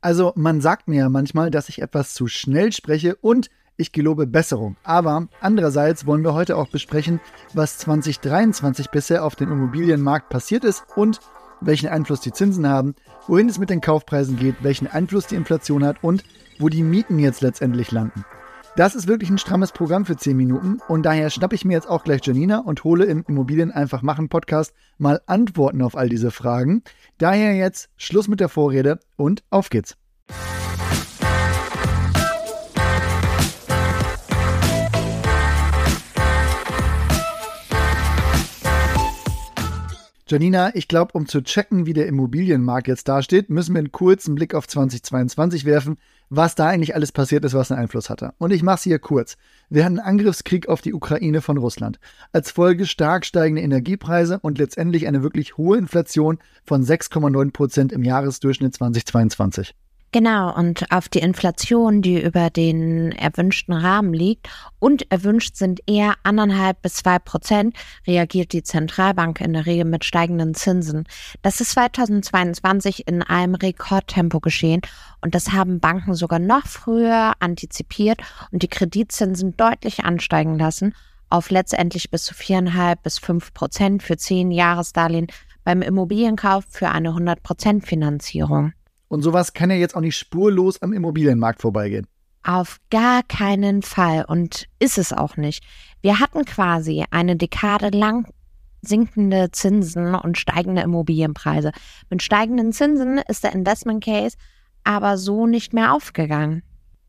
Also man sagt mir ja manchmal, dass ich etwas zu schnell spreche und ich gelobe Besserung. Aber andererseits wollen wir heute auch besprechen, was 2023 bisher auf dem Immobilienmarkt passiert ist und welchen Einfluss die Zinsen haben, wohin es mit den Kaufpreisen geht, welchen Einfluss die Inflation hat und wo die Mieten jetzt letztendlich landen. Das ist wirklich ein strammes Programm für 10 Minuten und daher schnappe ich mir jetzt auch gleich Janina und hole im Immobilien einfach machen Podcast mal Antworten auf all diese Fragen. Daher jetzt Schluss mit der Vorrede und auf geht's. Janina, ich glaube, um zu checken, wie der Immobilienmarkt jetzt dasteht, müssen wir einen kurzen Blick auf 2022 werfen, was da eigentlich alles passiert ist, was einen Einfluss hatte. Und ich mache es hier kurz. Wir hatten einen Angriffskrieg auf die Ukraine von Russland. Als Folge stark steigende Energiepreise und letztendlich eine wirklich hohe Inflation von 6,9 Prozent im Jahresdurchschnitt 2022. Genau, und auf die Inflation, die über den erwünschten Rahmen liegt und erwünscht sind eher anderthalb bis zwei Prozent, reagiert die Zentralbank in der Regel mit steigenden Zinsen. Das ist 2022 in einem Rekordtempo geschehen und das haben Banken sogar noch früher antizipiert und die Kreditzinsen deutlich ansteigen lassen auf letztendlich bis zu viereinhalb bis fünf Prozent für zehn Jahresdarlehen beim Immobilienkauf für eine 100 Prozent Finanzierung. Und sowas kann ja jetzt auch nicht spurlos am Immobilienmarkt vorbeigehen. Auf gar keinen Fall und ist es auch nicht. Wir hatten quasi eine Dekade lang sinkende Zinsen und steigende Immobilienpreise. Mit steigenden Zinsen ist der Investment Case aber so nicht mehr aufgegangen.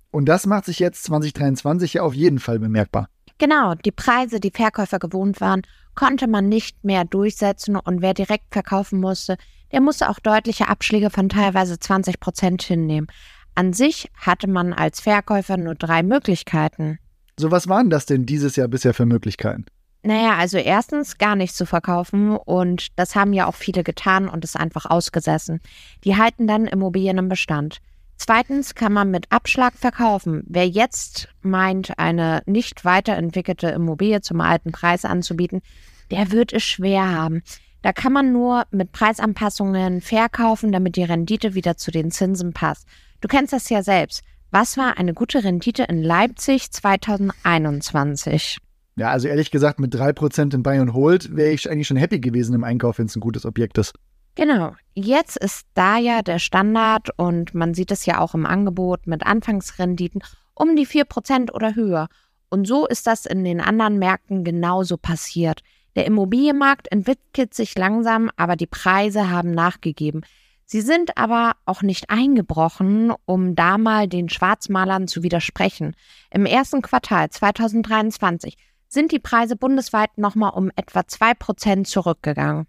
Und das macht sich jetzt 2023 ja auf jeden Fall bemerkbar. Genau, die Preise, die Verkäufer gewohnt waren, konnte man nicht mehr durchsetzen und wer direkt verkaufen musste, der musste auch deutliche Abschläge von teilweise 20 Prozent hinnehmen. An sich hatte man als Verkäufer nur drei Möglichkeiten. So was waren das denn dieses Jahr bisher für Möglichkeiten? Naja, also erstens gar nichts zu verkaufen und das haben ja auch viele getan und es einfach ausgesessen. Die halten dann Immobilien im Bestand. Zweitens kann man mit Abschlag verkaufen. Wer jetzt meint, eine nicht weiterentwickelte Immobilie zum alten Preis anzubieten, der wird es schwer haben. Da kann man nur mit Preisanpassungen verkaufen, damit die Rendite wieder zu den Zinsen passt. Du kennst das ja selbst. Was war eine gute Rendite in Leipzig 2021? Ja, also ehrlich gesagt, mit 3% in Buy and Hold wäre ich eigentlich schon happy gewesen im Einkauf, wenn es ein gutes Objekt ist. Genau. Jetzt ist da ja der Standard und man sieht es ja auch im Angebot mit Anfangsrenditen um die 4% oder höher. Und so ist das in den anderen Märkten genauso passiert. Der Immobilienmarkt entwickelt sich langsam, aber die Preise haben nachgegeben. Sie sind aber auch nicht eingebrochen, um da mal den Schwarzmalern zu widersprechen. Im ersten Quartal 2023 sind die Preise bundesweit nochmal um etwa 2% zurückgegangen.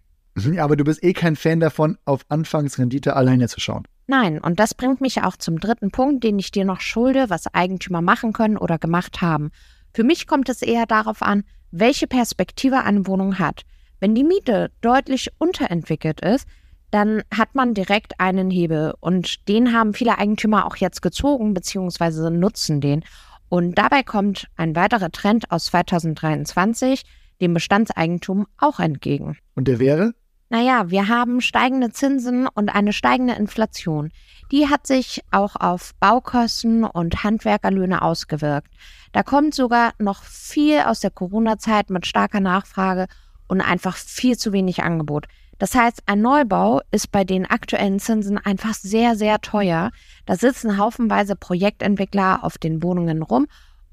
Aber du bist eh kein Fan davon, auf Anfangsrendite alleine zu schauen. Nein, und das bringt mich auch zum dritten Punkt, den ich dir noch schulde, was Eigentümer machen können oder gemacht haben. Für mich kommt es eher darauf an, welche Perspektive eine Wohnung hat. Wenn die Miete deutlich unterentwickelt ist, dann hat man direkt einen Hebel und den haben viele Eigentümer auch jetzt gezogen bzw. nutzen den. Und dabei kommt ein weiterer Trend aus 2023 dem Bestandseigentum auch entgegen. Und der wäre? Naja, wir haben steigende Zinsen und eine steigende Inflation. Die hat sich auch auf Baukosten und Handwerkerlöhne ausgewirkt. Da kommt sogar noch viel aus der Corona-Zeit mit starker Nachfrage und einfach viel zu wenig Angebot. Das heißt, ein Neubau ist bei den aktuellen Zinsen einfach sehr, sehr teuer. Da sitzen haufenweise Projektentwickler auf den Wohnungen rum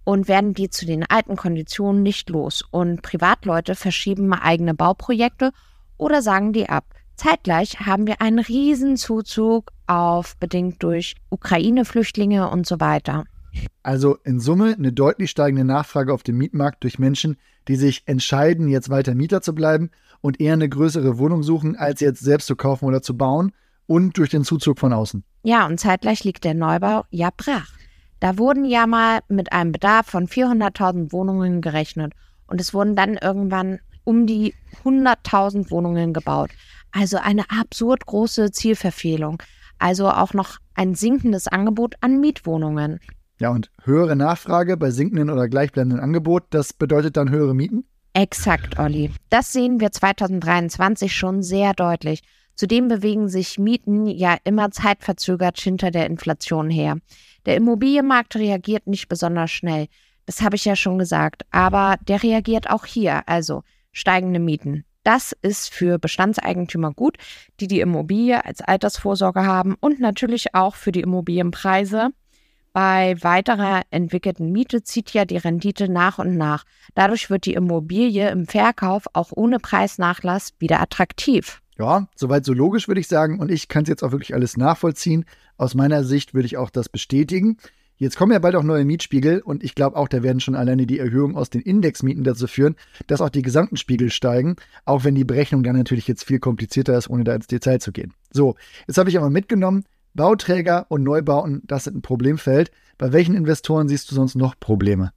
und werden die zu den alten Konditionen nicht los. Und Privatleute verschieben eigene Bauprojekte oder sagen die ab. Zeitgleich haben wir einen Riesenzuzug auf, bedingt durch Ukraine-Flüchtlinge und so weiter. Also in Summe eine deutlich steigende Nachfrage auf dem Mietmarkt durch Menschen, die sich entscheiden, jetzt weiter Mieter zu bleiben und eher eine größere Wohnung suchen, als jetzt selbst zu kaufen oder zu bauen und durch den Zuzug von außen. Ja, und zeitgleich liegt der Neubau ja brach. Da wurden ja mal mit einem Bedarf von 400.000 Wohnungen gerechnet und es wurden dann irgendwann um die 100.000 Wohnungen gebaut. Also eine absurd große Zielverfehlung. Also auch noch ein sinkendes Angebot an Mietwohnungen. Ja, und höhere Nachfrage bei sinkenden oder gleichbleibenden Angebot, das bedeutet dann höhere Mieten? Exakt, Olli. Das sehen wir 2023 schon sehr deutlich. Zudem bewegen sich Mieten ja immer zeitverzögert hinter der Inflation her. Der Immobilienmarkt reagiert nicht besonders schnell. Das habe ich ja schon gesagt. Aber der reagiert auch hier, also steigende Mieten. Das ist für Bestandseigentümer gut, die die Immobilie als Altersvorsorge haben und natürlich auch für die Immobilienpreise. Bei weiterer entwickelten Miete zieht ja die Rendite nach und nach. Dadurch wird die Immobilie im Verkauf auch ohne Preisnachlass wieder attraktiv. Ja, soweit so logisch würde ich sagen. Und ich kann es jetzt auch wirklich alles nachvollziehen. Aus meiner Sicht würde ich auch das bestätigen. Jetzt kommen ja bald auch neue Mietspiegel und ich glaube auch, da werden schon alleine die Erhöhungen aus den Indexmieten dazu führen, dass auch die gesamten Spiegel steigen, auch wenn die Berechnung dann natürlich jetzt viel komplizierter ist, ohne da ins Detail zu gehen. So, jetzt habe ich aber mitgenommen, Bauträger und Neubauten, das sind ein Problemfeld. Bei welchen Investoren siehst du sonst noch Probleme?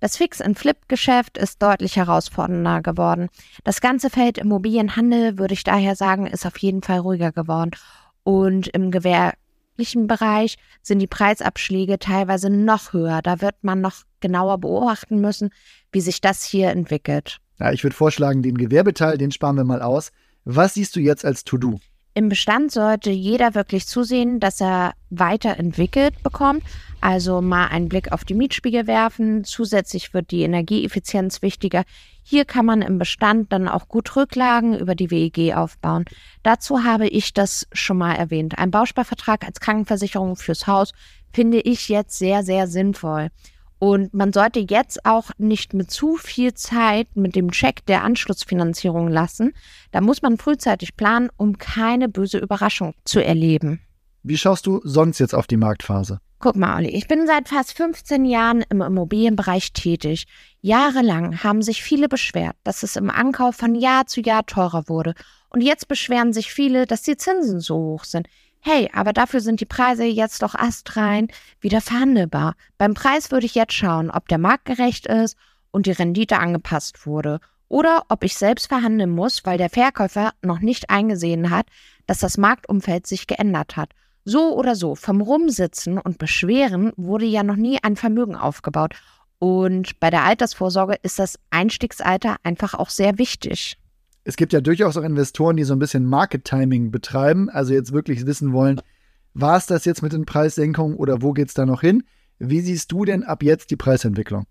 Das Fix-and-Flip-Geschäft ist deutlich herausfordernder geworden. Das ganze Feld Immobilienhandel, würde ich daher sagen, ist auf jeden Fall ruhiger geworden. Und im Gewehr gewerblichen Bereich sind die Preisabschläge teilweise noch höher. Da wird man noch genauer beobachten müssen, wie sich das hier entwickelt. Ja, ich würde vorschlagen, den Gewerbeteil, den sparen wir mal aus. Was siehst du jetzt als To-Do? Im Bestand sollte jeder wirklich zusehen, dass er weiterentwickelt bekommt. Also mal einen Blick auf die Mietspiegel werfen. Zusätzlich wird die Energieeffizienz wichtiger. Hier kann man im Bestand dann auch gut Rücklagen über die WEG aufbauen. Dazu habe ich das schon mal erwähnt. Ein Bausparvertrag als Krankenversicherung fürs Haus finde ich jetzt sehr, sehr sinnvoll. Und man sollte jetzt auch nicht mit zu viel Zeit mit dem Check der Anschlussfinanzierung lassen. Da muss man frühzeitig planen, um keine böse Überraschung zu erleben. Wie schaust du sonst jetzt auf die Marktphase? Guck mal, Olli, ich bin seit fast 15 Jahren im Immobilienbereich tätig. Jahrelang haben sich viele beschwert, dass es im Ankauf von Jahr zu Jahr teurer wurde. Und jetzt beschweren sich viele, dass die Zinsen so hoch sind hey, aber dafür sind die Preise jetzt doch astrein wieder verhandelbar. Beim Preis würde ich jetzt schauen, ob der marktgerecht ist und die Rendite angepasst wurde oder ob ich selbst verhandeln muss, weil der Verkäufer noch nicht eingesehen hat, dass das Marktumfeld sich geändert hat. So oder so, vom Rumsitzen und Beschweren wurde ja noch nie ein Vermögen aufgebaut. Und bei der Altersvorsorge ist das Einstiegsalter einfach auch sehr wichtig es gibt ja durchaus auch Investoren, die so ein bisschen Market-Timing betreiben, also jetzt wirklich wissen wollen, war es das jetzt mit den Preissenkungen oder wo geht es da noch hin? Wie siehst du denn ab jetzt die Preisentwicklung?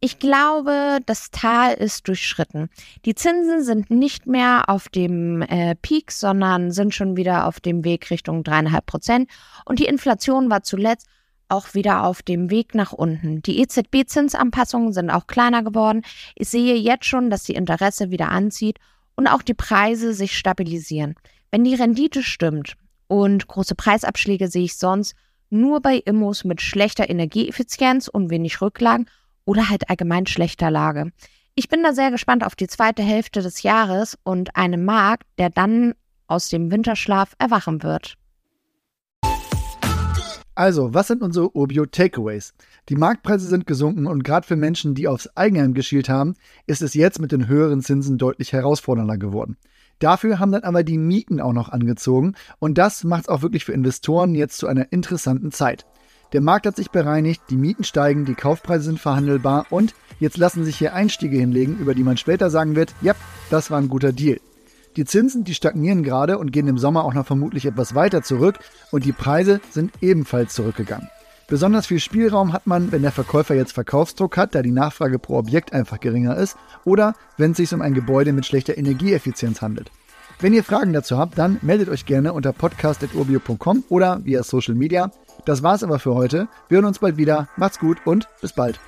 Ich glaube, das Tal ist durchschritten. Die Zinsen sind nicht mehr auf dem äh, Peak, sondern sind schon wieder auf dem Weg Richtung dreieinhalb Prozent. Und die Inflation war zuletzt auch wieder auf dem Weg nach unten. Die EZB-Zinsanpassungen sind auch kleiner geworden. Ich sehe jetzt schon, dass die Interesse wieder anzieht und auch die Preise sich stabilisieren. Wenn die Rendite stimmt und große Preisabschläge sehe ich sonst nur bei Immos mit schlechter Energieeffizienz und wenig Rücklagen oder halt allgemein schlechter Lage. Ich bin da sehr gespannt auf die zweite Hälfte des Jahres und einen Markt, der dann aus dem Winterschlaf erwachen wird. Also, was sind unsere Urbio Takeaways? Die Marktpreise sind gesunken und gerade für Menschen, die aufs Eigenheim geschielt haben, ist es jetzt mit den höheren Zinsen deutlich herausfordernder geworden. Dafür haben dann aber die Mieten auch noch angezogen und das macht es auch wirklich für Investoren jetzt zu einer interessanten Zeit. Der Markt hat sich bereinigt, die Mieten steigen, die Kaufpreise sind verhandelbar und jetzt lassen sich hier Einstiege hinlegen, über die man später sagen wird, ja, das war ein guter Deal. Die Zinsen, die stagnieren gerade und gehen im Sommer auch noch vermutlich etwas weiter zurück und die Preise sind ebenfalls zurückgegangen. Besonders viel Spielraum hat man, wenn der Verkäufer jetzt Verkaufsdruck hat, da die Nachfrage pro Objekt einfach geringer ist, oder wenn es sich um ein Gebäude mit schlechter Energieeffizienz handelt. Wenn ihr Fragen dazu habt, dann meldet euch gerne unter podcast.urbio.com oder via Social Media. Das war's aber für heute. Wir hören uns bald wieder. Macht's gut und bis bald.